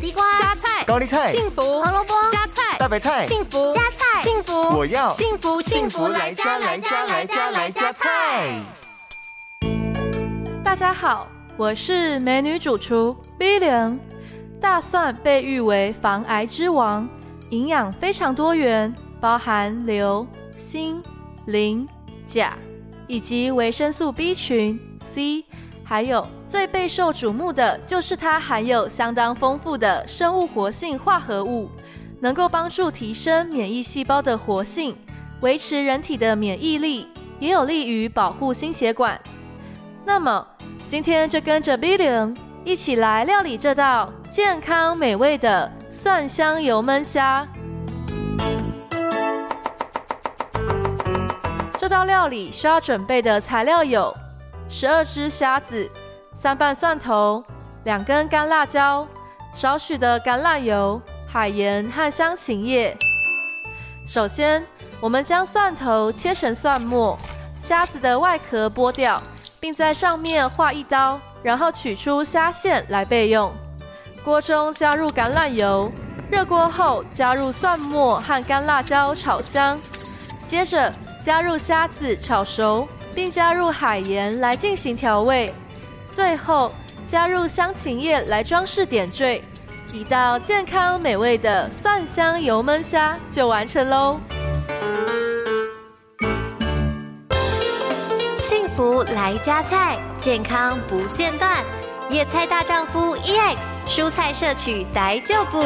地瓜、加菜、高丽菜、幸福、胡萝卜、加菜、大白菜、幸福、加菜、幸福，我要幸福幸福来加来加来加来加菜。大家好，我是美女主厨 Billion。大蒜被誉为防癌之王，营养非常多元，包含硫、锌、磷、钾，以及维生素 B 群、C。还有最备受瞩目的就是它含有相当丰富的生物活性化合物，能够帮助提升免疫细胞的活性，维持人体的免疫力，也有利于保护心血管。那么今天就跟着 Billion 一起来料理这道健康美味的蒜香油焖虾。这道料理需要准备的材料有。十二只虾子，三瓣蒜头，两根干辣椒，少许的橄榄油、海盐和香芹叶。首先，我们将蒜头切成蒜末，虾子的外壳剥掉，并在上面划一刀，然后取出虾线来备用。锅中加入橄榄油，热锅后加入蒜末和干辣椒炒香，接着加入虾子炒熟。并加入海盐来进行调味，最后加入香芹叶来装饰点缀，一道健康美味的蒜香油焖虾就完成喽！幸福来加菜，健康不间断，野菜大丈夫 EX，蔬菜摄取逮就补。